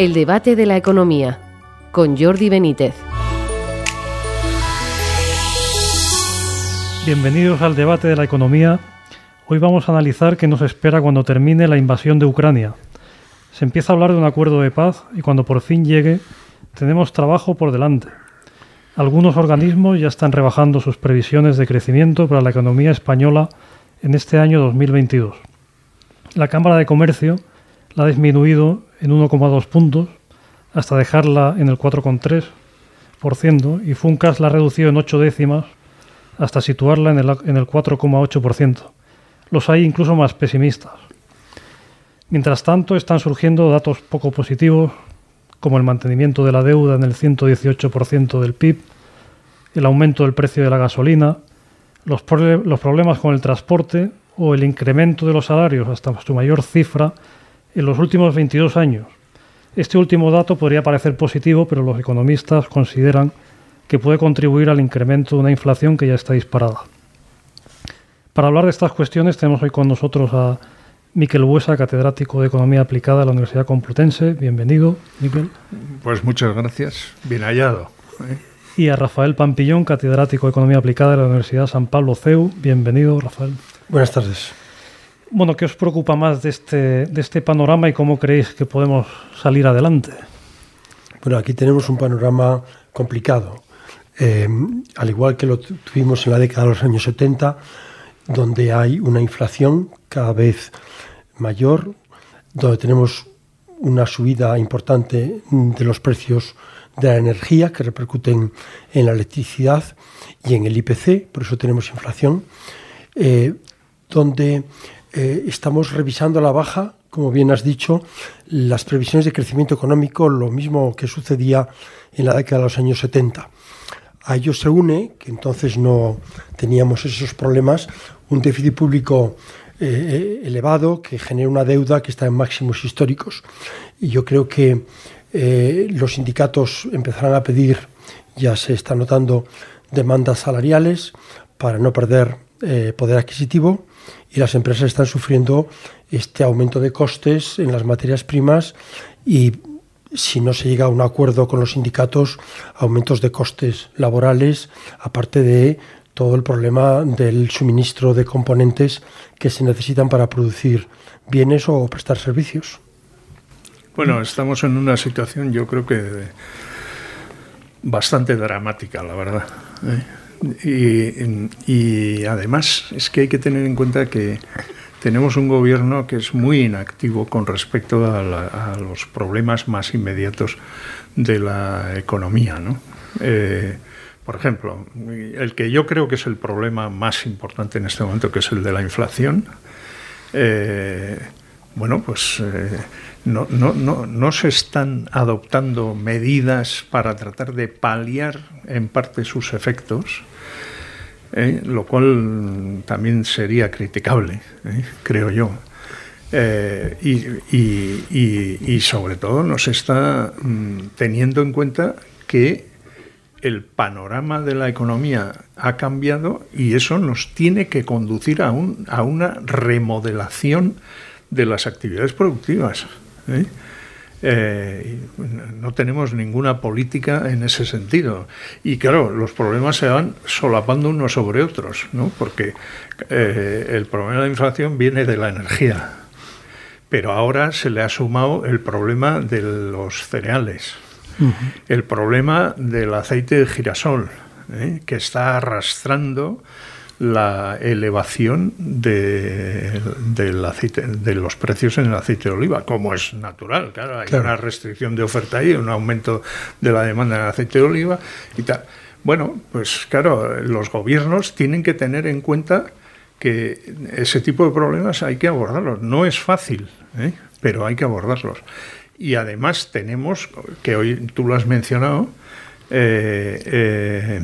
El debate de la economía con Jordi Benítez. Bienvenidos al debate de la economía. Hoy vamos a analizar qué nos espera cuando termine la invasión de Ucrania. Se empieza a hablar de un acuerdo de paz y cuando por fin llegue tenemos trabajo por delante. Algunos organismos ya están rebajando sus previsiones de crecimiento para la economía española en este año 2022. La Cámara de Comercio la ha disminuido en 1,2 puntos hasta dejarla en el 4,3% y Funcas la ha reducido en 8 décimas hasta situarla en el, en el 4,8%. Los hay incluso más pesimistas. Mientras tanto, están surgiendo datos poco positivos, como el mantenimiento de la deuda en el 118% del PIB, el aumento del precio de la gasolina, los, los problemas con el transporte o el incremento de los salarios hasta su mayor cifra en los últimos 22 años. Este último dato podría parecer positivo, pero los economistas consideran que puede contribuir al incremento de una inflación que ya está disparada. Para hablar de estas cuestiones tenemos hoy con nosotros a Miquel Buesa, catedrático de Economía Aplicada de la Universidad Complutense. Bienvenido, Miquel. Pues muchas gracias. Bien hallado. ¿eh? Y a Rafael Pampillón, catedrático de Economía Aplicada de la Universidad San Pablo CEU. Bienvenido, Rafael. Buenas tardes. Bueno, ¿qué os preocupa más de este, de este panorama y cómo creéis que podemos salir adelante? Bueno, aquí tenemos un panorama complicado. Eh, al igual que lo tuvimos en la década de los años 70, donde hay una inflación cada vez mayor, donde tenemos una subida importante de los precios de la energía que repercuten en la electricidad y en el IPC, por eso tenemos inflación, eh, donde eh, estamos revisando a la baja, como bien has dicho, las previsiones de crecimiento económico, lo mismo que sucedía en la década de los años 70. A ello se une, que entonces no teníamos esos problemas, un déficit público eh, elevado que genera una deuda que está en máximos históricos. Y yo creo que eh, los sindicatos empezarán a pedir, ya se está notando, demandas salariales para no perder eh, poder adquisitivo y las empresas están sufriendo este aumento de costes en las materias primas y si no se llega a un acuerdo con los sindicatos, aumentos de costes laborales, aparte de todo el problema del suministro de componentes que se necesitan para producir bienes o prestar servicios. Bueno, estamos en una situación yo creo que bastante dramática, la verdad. ¿eh? Y, además es que hay que tener en cuenta que tenemos un gobierno que es muy inactivo con respecto a, la, los problemas más inmediatos de la economía. ¿no? Eh, por ejemplo, el que yo creo que es el problema más importante en este momento, que es el de la inflación, eh, bueno, pues eh, no, no, no, no, se están adoptando medidas para tratar de paliar en parte sus efectos, eh, lo cual también sería criticable, eh, creo yo. Y, y, y, sobre todo nos está mm, teniendo en cuenta que el panorama de la economía ha cambiado y eso nos tiene que conducir a, un, a una remodelación de las actividades productivas. ¿eh? Eh, no tenemos ninguna política en ese sentido. Y claro, los problemas se van solapando unos sobre otros, ¿no? porque eh, el problema de la inflación viene de la energía, pero ahora se le ha sumado el problema de los cereales, uh -huh. el problema del aceite de girasol, ¿eh? que está arrastrando la elevación de, del aceite, de los precios en el aceite de oliva, como es natural, claro, hay claro. una restricción de oferta y un aumento de la demanda en el aceite de oliva y tal. Bueno, pues claro, los gobiernos tienen que tener en cuenta que ese tipo de problemas hay que abordarlos. No es fácil, ¿eh? pero hay que abordarlos. Y además tenemos, que hoy tú lo has mencionado, eh, eh,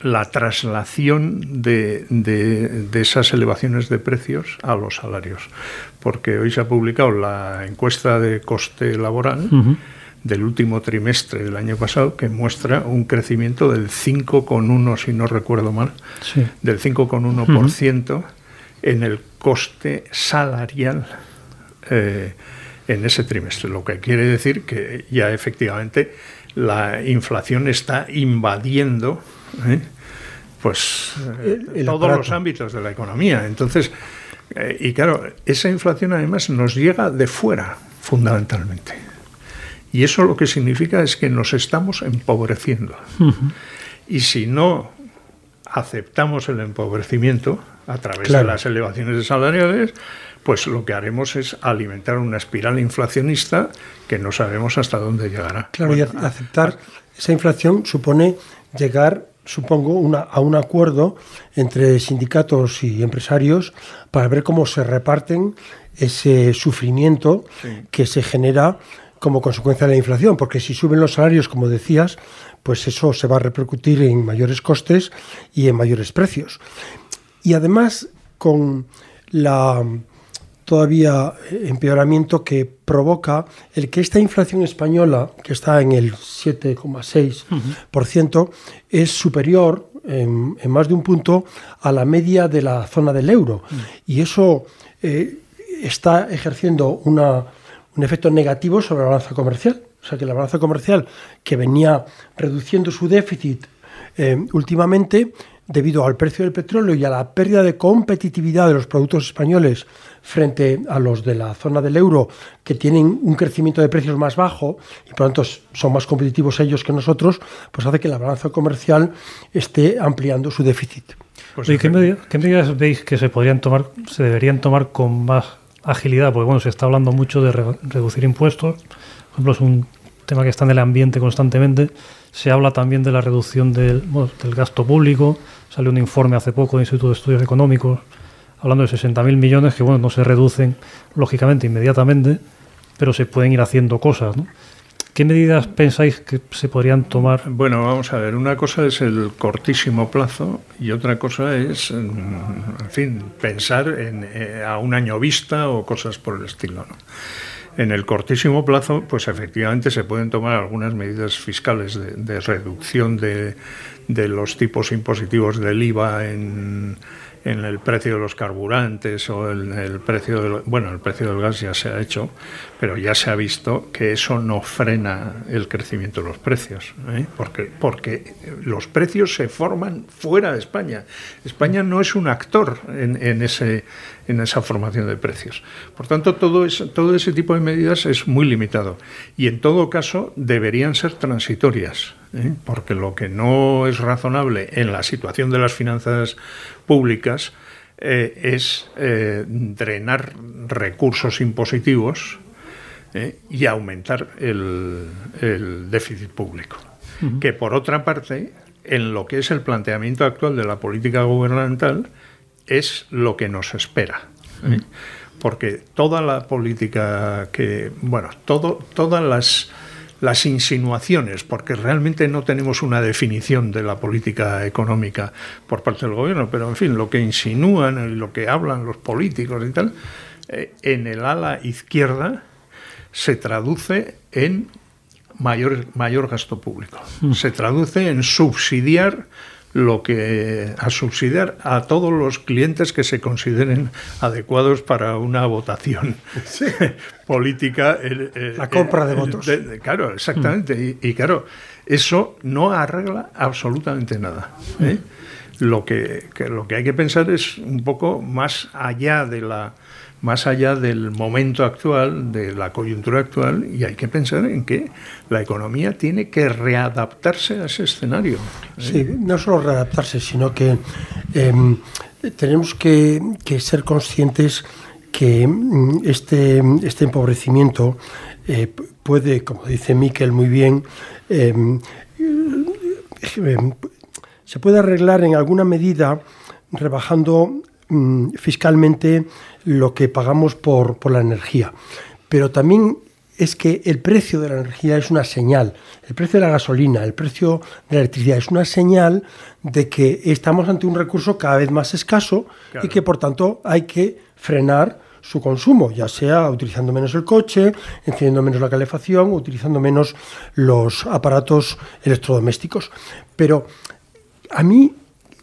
la traslación de, de, de, esas elevaciones de precios a los salarios. Porque hoy se ha publicado la encuesta de coste laboral uh -huh. del último trimestre del año pasado que muestra un crecimiento del 5,1, si no recuerdo mal, sí. del 5,1% uh -huh. en el coste salarial. Eh, en ese trimestre, lo que quiere decir que ya efectivamente la inflación está invadiendo ¿eh? pues todos los ámbitos de la economía. Entonces, eh, y claro, esa inflación además nos llega de fuera, fundamentalmente. Y eso lo que significa es que nos estamos empobreciendo. Y si no aceptamos el empobrecimiento a través de las elevaciones salariales, pues lo que haremos es alimentar una espiral inflacionista que no sabemos hasta dónde llegará. Claro, y aceptar esa inflación supone llegar, supongo, a un acuerdo entre sindicatos y empresarios para ver cómo se reparten ese sufrimiento que se genera como consecuencia de la inflación, porque si suben los salarios, como decías, pues eso se va a repercutir en mayores costes y en mayores precios. Y además, con la todavía eh, empeoramiento que provoca el que esta inflación española, que está en el 7,6%, es superior en, más de un punto a la media de la zona del euro. Y eso eh, está ejerciendo una, un efecto negativo sobre la balanza comercial. O sea que la balanza comercial, que venía reduciendo su déficit eh, últimamente, debido al precio del petróleo y a la pérdida de competitividad de los productos españoles frente a los de la zona del euro, que tienen un crecimiento de precios más bajo y por lo tanto son más competitivos ellos que nosotros, pues hace que la balanza comercial esté ampliando su déficit. ¿qué, medidas, veis que se podrían tomar, se deberían tomar con más agilidad? Porque bueno, se está hablando mucho de reducir impuestos. Por ejemplo, es un tema que está en el ambiente constantemente. Se habla también de la reducción del, gasto público. Salió un informe hace poco del Instituto de Estudios Económicos hablando de 60.000 millones que bueno, no se reducen lógicamente inmediatamente, pero se pueden ir haciendo cosas. ¿Qué medidas pensáis que se podrían tomar? Bueno, vamos a ver, una cosa es el cortísimo plazo y otra cosa es, mm, en fin, pensar en, eh, a un año vista o cosas por el estilo. En el cortísimo plazo, pues efectivamente se pueden tomar algunas medidas fiscales de, de reducción de, los tipos impositivos del IVA en en el precio de los carburantes o en el precio del, bueno, el precio del gas ya se ha hecho, pero ya se ha visto que eso no frena el crecimiento de los precios, ¿eh? porque, porque los precios se forman fuera de España. España no es un actor en, en ese, en esa formación de precios. Por tanto, todo, todo ese tipo de medidas es muy limitado y en todo caso deberían ser transitorias. ¿eh? porque lo que no es razonable en la situación de las finanzas públicas eh, es drenar recursos impositivos y aumentar el, déficit público. Que por otra parte, en lo que es el planteamiento actual de la política gubernamental, es lo que nos espera. Porque toda la política que, bueno, todo, todas las las insinuaciones, porque realmente no tenemos una definición de la política económica por parte del gobierno, pero en fin, lo que insinúan y lo que hablan los políticos y tal, eh, en el ala izquierda se traduce en mayor, mayor gasto público, mm. se traduce en subsidiar lo que a subsidiar a todos los clientes que se consideren adecuados para una votación política. La compra de votos. claro, exactamente. Y, claro, eso no arregla absolutamente nada. ¿eh? Lo, que, lo que hay que pensar es un poco más allá de la más allá del momento actual, de la coyuntura actual, y hay que pensar en que la economía tiene que readaptarse a ese escenario. ¿eh? Sí, no solo readaptarse, sino que em, tenemos que, ser conscientes que mm, este, este empobrecimiento eh, puede, como dice Miquel muy bien, em, em, se puede arreglar en alguna medida rebajando mm, fiscalmente lo que pagamos por, la energía. Pero también es que el precio de la energía es una señal, el precio de la gasolina, el precio de la electricidad es una señal de que estamos ante un recurso cada vez más escaso y que por tanto hay que frenar su consumo, ya sea utilizando menos el coche, encendiendo menos la calefacción, utilizando menos los aparatos electrodomésticos. Pero a mí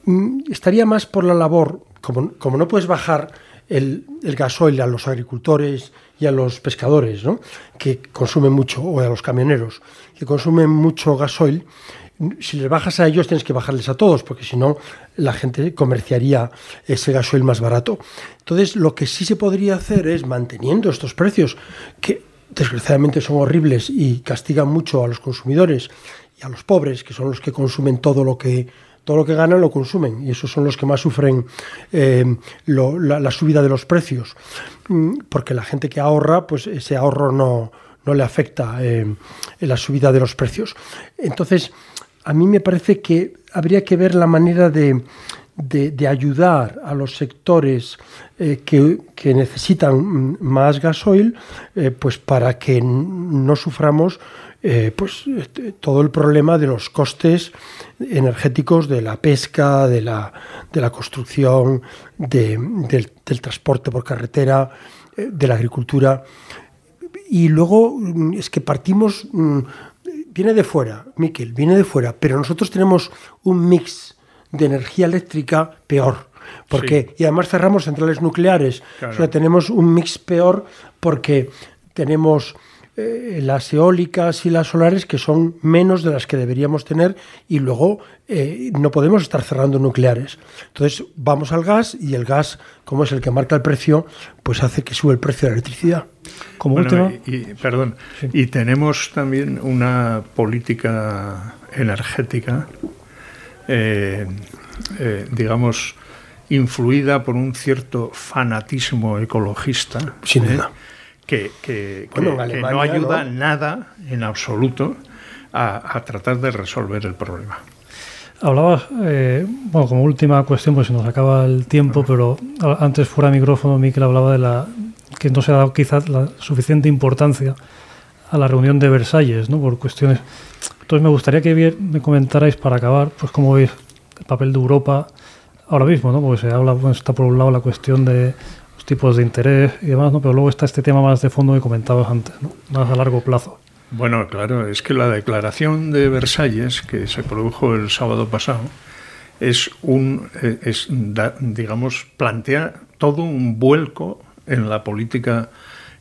mm, estaría más por la labor, como, como no puedes bajar el, el gasoil a los agricultores y a los pescadores, ¿no? que consumen mucho, o a los camioneros, que consumen mucho gasoil, si les bajas a ellos tienes que bajarles a todos, porque si no la gente comerciaría ese gasoil más barato. Entonces, lo que sí se podría hacer es manteniendo estos precios, que desgraciadamente son horribles y castigan mucho a los consumidores y a los pobres, que son los que consumen todo lo que todo lo que ganan lo consumen y esos son los que más sufren eh, la, subida de los precios. Mm, porque la gente que ahorra pues ese ahorro no, no le afecta eh, la subida de los precios. Entonces a mí me parece que habría que ver la manera de, de, ayudar a los sectores eh, que, que, necesitan más gasoil, eh, pues para que no suframos eh, pues, todo el problema de los costes energéticos de la pesca, de la, de la construcción, de, del, del, transporte por carretera, de la agricultura. Y luego mm, es que partimos mm, viene de fuera, Miquel, viene de fuera, pero nosotros tenemos un mix de energía eléctrica peor. Porque, sí. Y además cerramos centrales nucleares. Claro. O sea, tenemos un mix peor porque tenemos eh, las eólicas y las solares que son menos de las que deberíamos tener y luego eh, no podemos estar cerrando nucleares. Entonces vamos al gas y el gas, como es el que marca el precio, pues hace que sube el precio de la electricidad. Como bueno, último... y, y, perdón, sí. y tenemos también una política energética, eh, eh, digamos, influida por un cierto fanatismo ecologista. Sin duda. ¿eh? Que, que, bueno, que, que, no ayuda ¿no? nada en absoluto a, a, tratar de resolver el problema. Hablabas, eh, bueno, como última cuestión, pues se nos acaba el tiempo, pero antes fuera de micrófono, Miquel hablaba de la que no se ha dado quizás la suficiente importancia a la reunión de Versalles, ¿no? Por cuestiones. Entonces me gustaría que me comentarais para acabar, pues cómo veis el papel de Europa ahora mismo, ¿no? Porque se habla, está por un lado la cuestión de los tipos de interés y demás, ¿no? Pero luego está este tema más de fondo que comentabas antes, ¿no? Más a largo plazo. Bueno, claro, es que la declaración de Versalles, que se produjo el sábado pasado, es un, es, digamos, plantea todo un vuelco en la política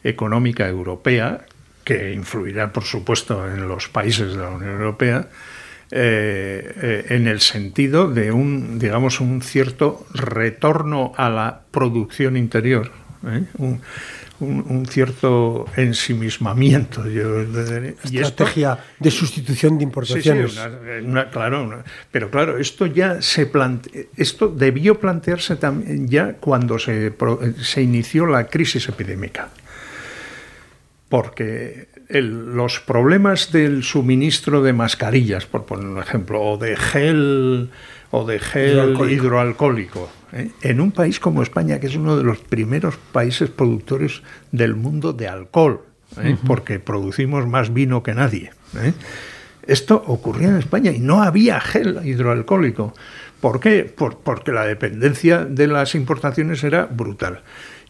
económica europea, que influirá, por supuesto, en los países de la Unión Europea, eh, eh, en el sentido de un, digamos, un cierto retorno a la producción interior, ¿eh? un, un, un, cierto ensimismamiento. Yo, y Estrategia esto, de sustitución de importaciones. Sí, sí, una, una, claro, una, pero claro, esto ya se plante, esto debió plantearse también ya cuando se, se inició la crisis epidémica. Porque el, los problemas del suministro de mascarillas, por poner un ejemplo, o de gel o de gel hidroalcohólico, hidroalcohólico ¿eh? en un país como España, que es uno de los primeros países productores del mundo de alcohol, ¿eh? uh -huh. porque producimos más vino que nadie. ¿eh? Esto ocurría en España y no había gel hidroalcohólico. ¿Por qué? Por, porque la dependencia de las importaciones era brutal.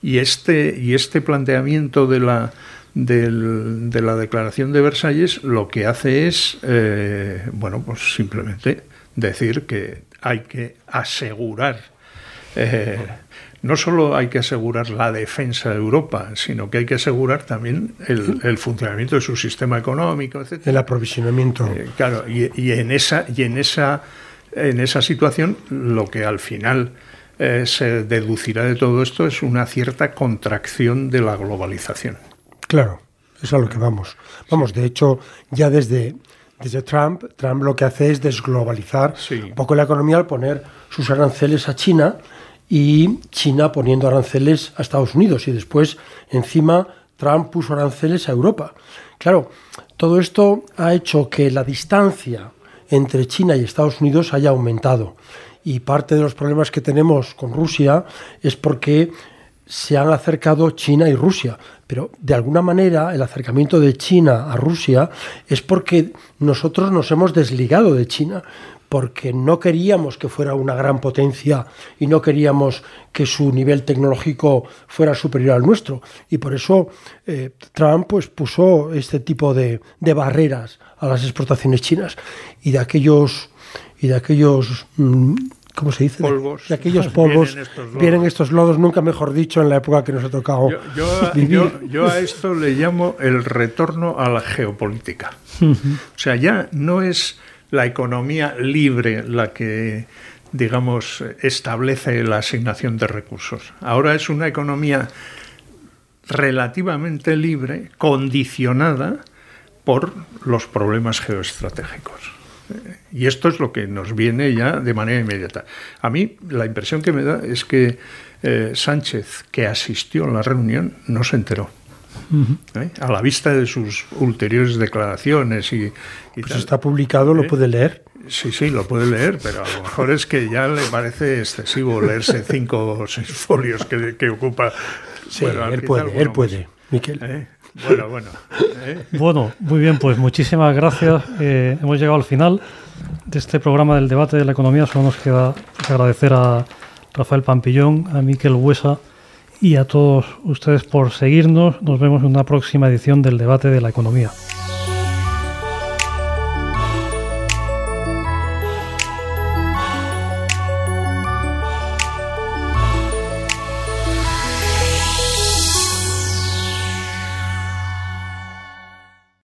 Y este, y este planteamiento de la, del, de la Declaración de Versalles lo que hace es, eh, bueno, pues simplemente decir que hay que asegurar, eh, no solo hay que asegurar la defensa de Europa, sino que hay que asegurar también el, el funcionamiento de su sistema económico, etc. El aprovisionamiento. Eh, claro, y, y, en esa, y en esa, en esa situación lo que al final eh, se deducirá de todo esto es una cierta contracción de la globalización. Claro, es a lo que vamos. Vamos, de hecho, ya desde, desde Trump, Trump lo que hace es desglobalizar sí. un poco la economía al poner sus aranceles a China y China poniendo aranceles a Estados Unidos y después encima Trump puso aranceles a Europa. Claro, todo esto ha hecho que la distancia entre China y Estados Unidos haya aumentado y parte de los problemas que tenemos con Rusia es porque se han acercado China y Rusia, pero de alguna manera el acercamiento de China a Rusia es porque nosotros nos hemos desligado de China, porque no queríamos que fuera una gran potencia y no queríamos que su nivel tecnológico fuera superior al nuestro. Y por eso eh, Trump pues, puso este tipo de, de barreras a las exportaciones chinas y de aquellos, y de aquellos mmm, ¿cómo se dice? Polvos. De aquellos polvos, Vienen estos lodos. vienen estos lodos, nunca mejor dicho, en la época que nos ha tocado Yo, yo- vivir. yo- yo a esto le llamo el retorno a la geopolítica. O sea, ya no es la economía libre la que, digamos, establece la asignación de recursos. Ahora es una economía relativamente libre, condicionada por los problemas geoestratégicos. Y esto es lo que nos viene ya de manera inmediata. A mí la impresión que me da es que eh, Sánchez, que asistió a la reunión, no se enteró. ¿eh? A la vista de sus ulteriores declaraciones y, y Pues tal. está publicado, lo ¿Eh? puede leer. Sí, sí, lo puede leer, pero a lo mejor es que ya le parece excesivo leerse cinco o seis folios que, que ocupa. Sí, Bueno, él puede, él más. puede, Miquel. Bueno, bueno. ¿eh? Bueno, muy bien, pues muchísimas gracias. Eh, hemos llegado al final de este programa del debate de la economía. Solo nos queda agradecer a Rafael Pampillón, a Miquel Huesa y a todos ustedes por seguirnos. Nos vemos en una próxima edición del debate de la economía.